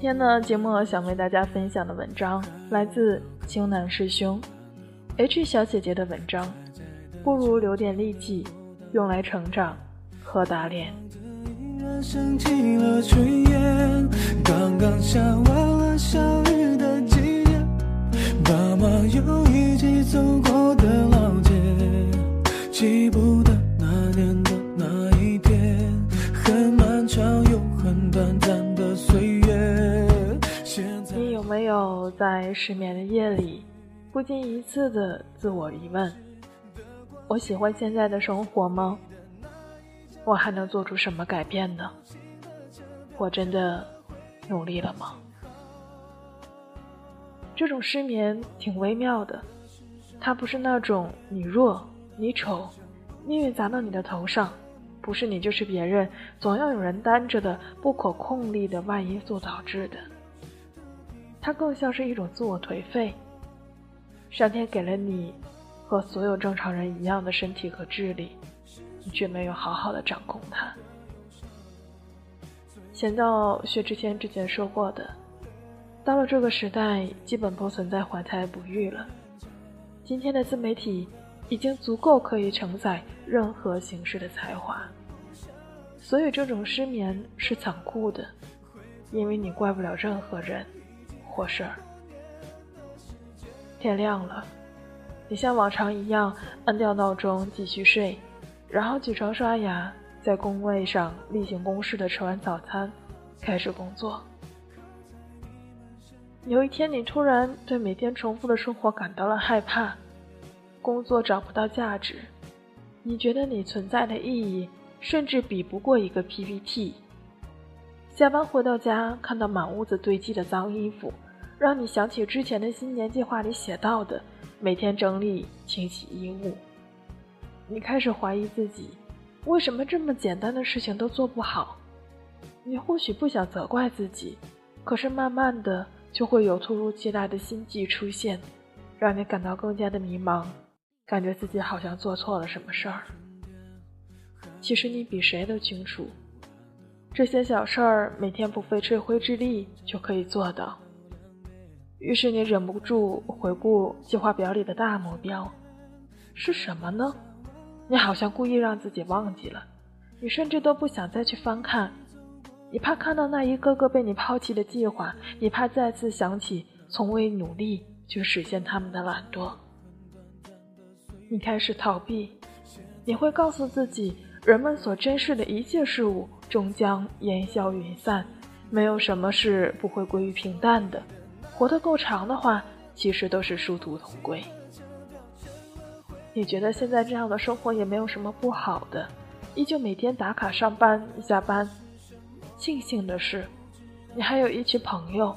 天呢，节目想为大家分享的文章来自青南师兄 H 小姐姐的文章。不如留点力气，用来成长和打脸。刚刚下完了小雨的季节，爸妈又一起走过的老街，记不得那年的那一天，很漫长又很短暂。没有在失眠的夜里，不经一次的自我疑问？我喜欢现在的生活吗？我还能做出什么改变呢？我真的努力了吗？这种失眠挺微妙的，它不是那种你弱、你丑、命运砸到你的头上，不是你就是别人，总要有人担着的不可控力的外因素导致的。它更像是一种自我颓废，上天给了你。和所有正常人一样的身体和智力，你却没有好好的掌控它。想到薛之谦之前说过的，到了这个时代，基本不存在怀才不遇了。今天的自媒体已经足够可以承载任何形式的才华，所以这种失眠是残酷的，因为你怪不了任何人或事儿。天亮了。你像往常一样按掉闹钟继续睡，然后起床刷牙，在工位上例行公事的吃完早餐，开始工作。有一天，你突然对每天重复的生活感到了害怕，工作找不到价值，你觉得你存在的意义甚至比不过一个 PPT。下班回到家，看到满屋子堆积的脏衣服，让你想起之前的新年计划里写到的。每天整理清洗衣物，你开始怀疑自己，为什么这么简单的事情都做不好？你或许不想责怪自己，可是慢慢的就会有突如其来的心悸出现，让你感到更加的迷茫，感觉自己好像做错了什么事儿。其实你比谁都清楚，这些小事儿每天不费吹灰之力就可以做到。于是你忍不住回顾计划表里的大目标，是什么呢？你好像故意让自己忘记了，你甚至都不想再去翻看，你怕看到那一个个被你抛弃的计划，你怕再次想起从未努力去实现他们的懒惰。你开始逃避，你会告诉自己，人们所珍视的一切事物终将烟消云散，没有什么是不会归于平淡的。活得够长的话，其实都是殊途同归。你觉得现在这样的生活也没有什么不好的，依旧每天打卡上班下班。庆幸的是，你还有一群朋友，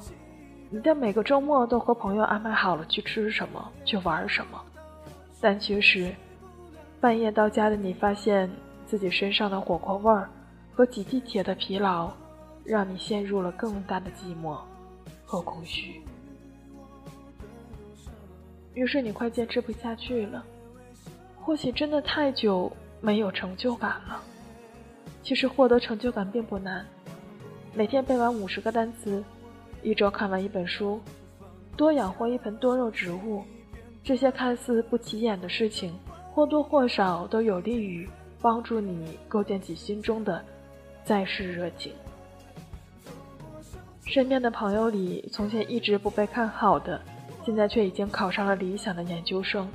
你的每个周末都和朋友安排好了去吃什么，去玩什么。但其实，半夜到家的你，发现自己身上的火锅味儿和挤地铁的疲劳，让你陷入了更大的寂寞和空虚。于是你快坚持不下去了，或许真的太久没有成就感了。其实获得成就感并不难，每天背完五十个单词，一周看完一本书，多养活一盆多肉植物，这些看似不起眼的事情，或多或少都有利于帮助你构建起心中的在世热情。身边的朋友里，从前一直不被看好的。现在却已经考上了理想的研究生，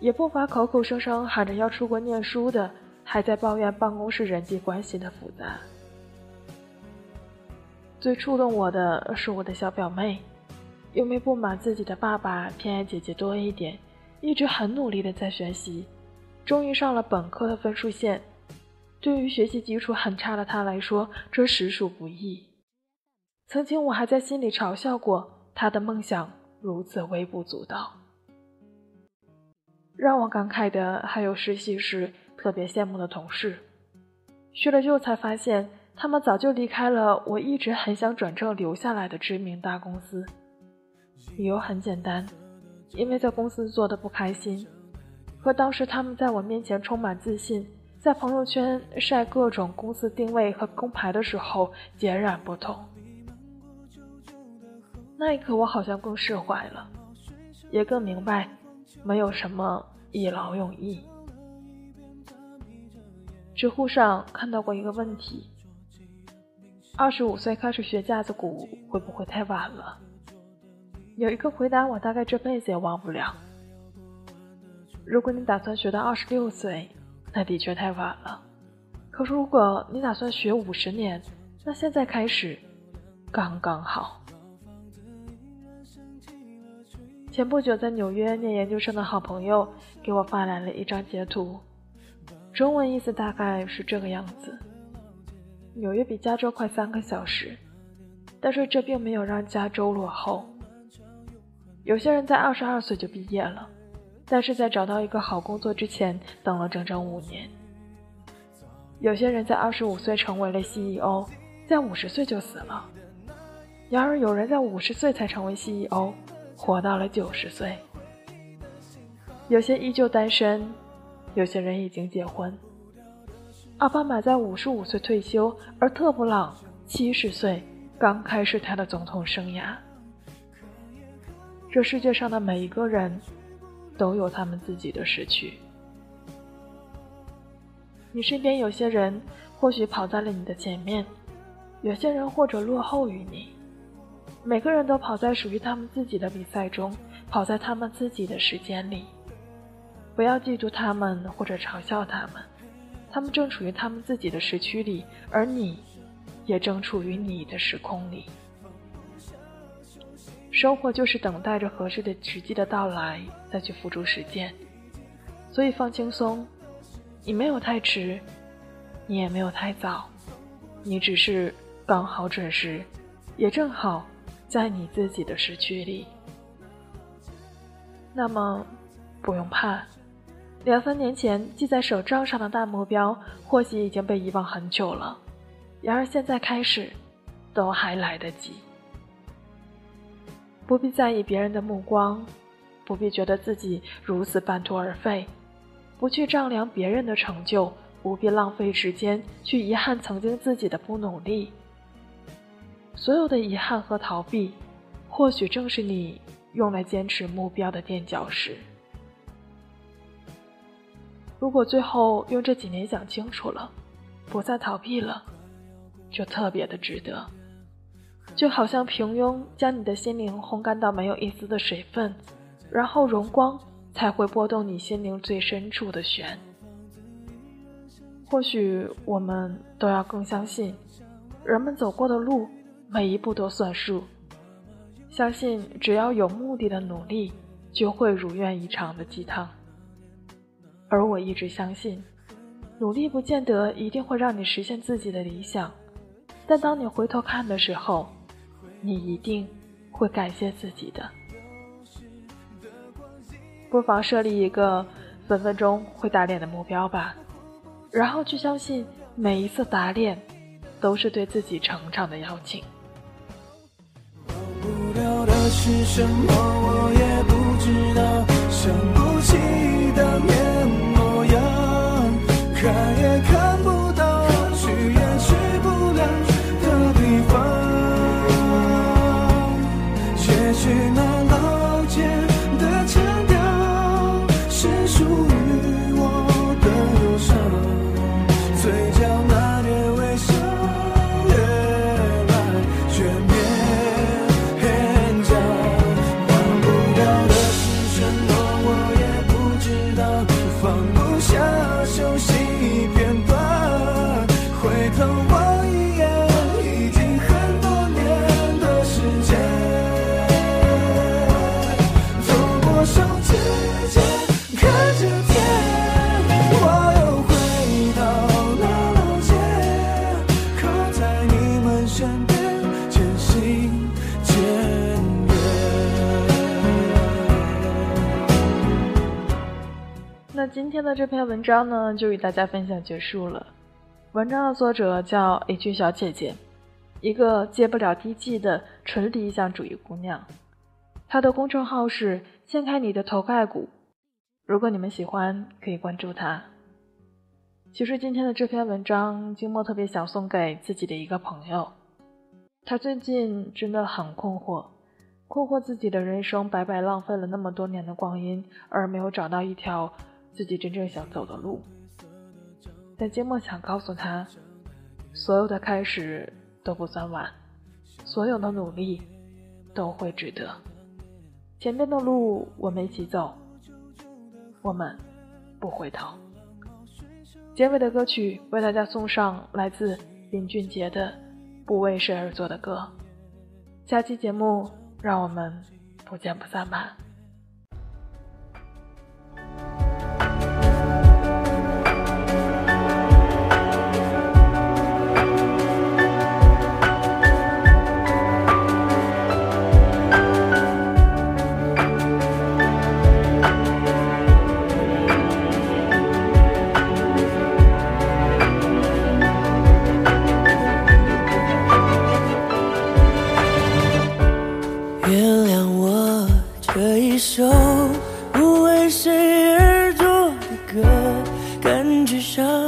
也不乏口口声声喊着要出国念书的，还在抱怨办公室人际关系的复杂。最触动我的是我的小表妹，因为不满自己的爸爸偏爱姐姐多一点，一直很努力的在学习，终于上了本科的分数线。对于学习基础很差的他来说，这实属不易。曾经我还在心里嘲笑过他的梦想如此微不足道。让我感慨的还有实习时特别羡慕的同事，叙了旧才发现，他们早就离开了我一直很想转正留下来的知名大公司。理由很简单，因为在公司做的不开心，和当时他们在我面前充满自信，在朋友圈晒各种公司定位和工牌的时候截然不同。那一刻，我好像更释怀了，也更明白，没有什么一劳永逸。知乎上看到过一个问题：二十五岁开始学架子鼓，会不会太晚了？有一个回答，我大概这辈子也忘不了。如果你打算学到二十六岁，那的确太晚了。可是如果你打算学五十年，那现在开始，刚刚好。前不久在纽约念研究生的好朋友给我发来了一张截图，中文意思大概是这个样子：纽约比加州快三个小时，但是这并没有让加州落后。有些人在二十二岁就毕业了，但是在找到一个好工作之前等了整整五年。有些人在二十五岁成为了 CEO，在五十岁就死了。然而有人在五十岁才成为 CEO。活到了九十岁，有些依旧单身，有些人已经结婚。奥巴马在五十五岁退休，而特普朗七十岁刚开始他的总统生涯。这世界上的每一个人，都有他们自己的时区。你身边有些人或许跑在了你的前面，有些人或者落后于你。每个人都跑在属于他们自己的比赛中，跑在他们自己的时间里。不要嫉妒他们或者嘲笑他们，他们正处于他们自己的时区里，而你，也正处于你的时空里。生活就是等待着合适的时机的到来，再去付诸实践。所以放轻松，你没有太迟，你也没有太早，你只是刚好准时，也正好。在你自己的时区里，那么不用怕。两三年前记在手账上的大目标，或许已经被遗忘很久了。然而现在开始，都还来得及。不必在意别人的目光，不必觉得自己如此半途而废，不去丈量别人的成就，不必浪费时间去遗憾曾经自己的不努力。所有的遗憾和逃避，或许正是你用来坚持目标的垫脚石。如果最后用这几年想清楚了，不再逃避了，就特别的值得。就好像平庸将你的心灵烘干到没有一丝的水分，然后荣光才会拨动你心灵最深处的弦。或许我们都要更相信，人们走过的路。每一步都算数，相信只要有目的的努力，就会如愿以偿的鸡汤。而我一直相信，努力不见得一定会让你实现自己的理想，但当你回头看的时候，你一定会感谢自己的。不妨设立一个分分钟会打脸的目标吧，然后去相信每一次打脸，都是对自己成长的邀请。不了的是什么？我今天的这篇文章呢，就与大家分享结束了。文章的作者叫 H 小姐姐，一个接不了地气的纯理想主义姑娘。她的公众号是“掀开你的头盖骨”，如果你们喜欢，可以关注她。其实今天的这篇文章，金墨特别想送给自己的一个朋友。他最近真的很困惑，困惑自己的人生白白浪费了那么多年的光阴，而没有找到一条自己真正想走的路。但金墨想告诉他，所有的开始都不算晚，所有的努力都会值得。前面的路我们一起走，我们不回头。结尾的歌曲为大家送上来自林俊杰的《不为谁而作的歌》。下期节目让我们不见不散吧。原谅我这一首不为谁而作的歌感觉上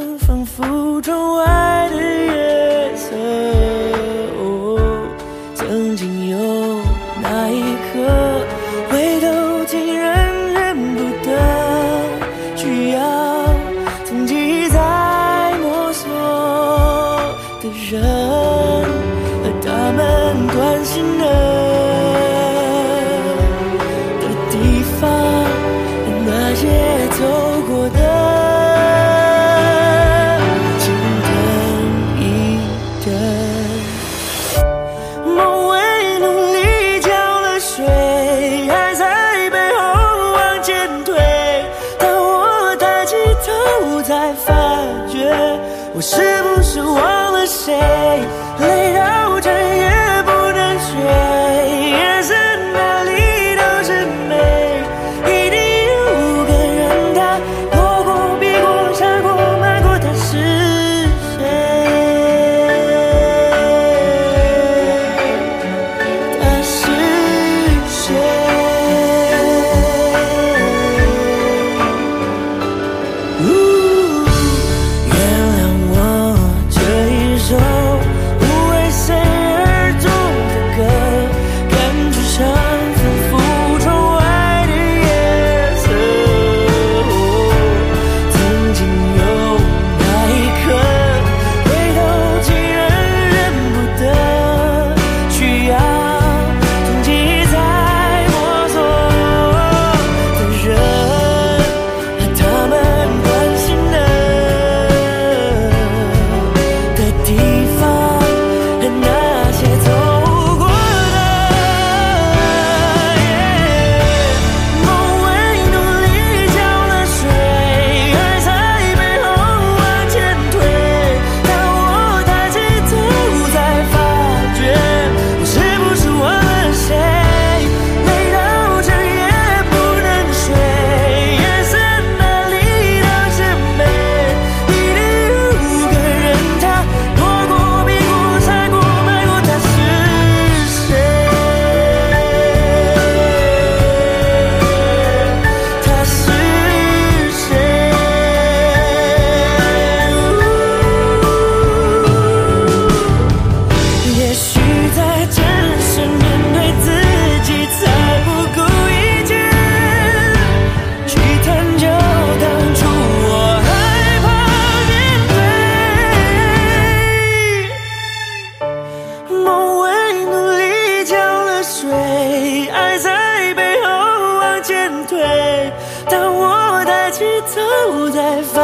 直到才发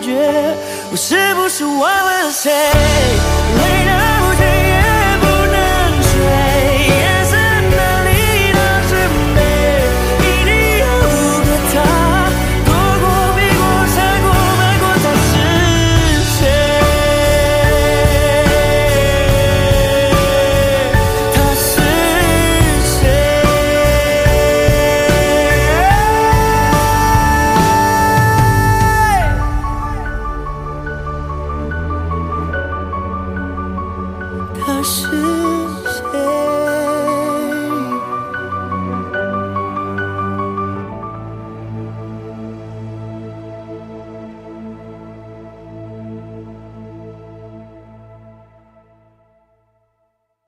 觉，我是不是忘了谁？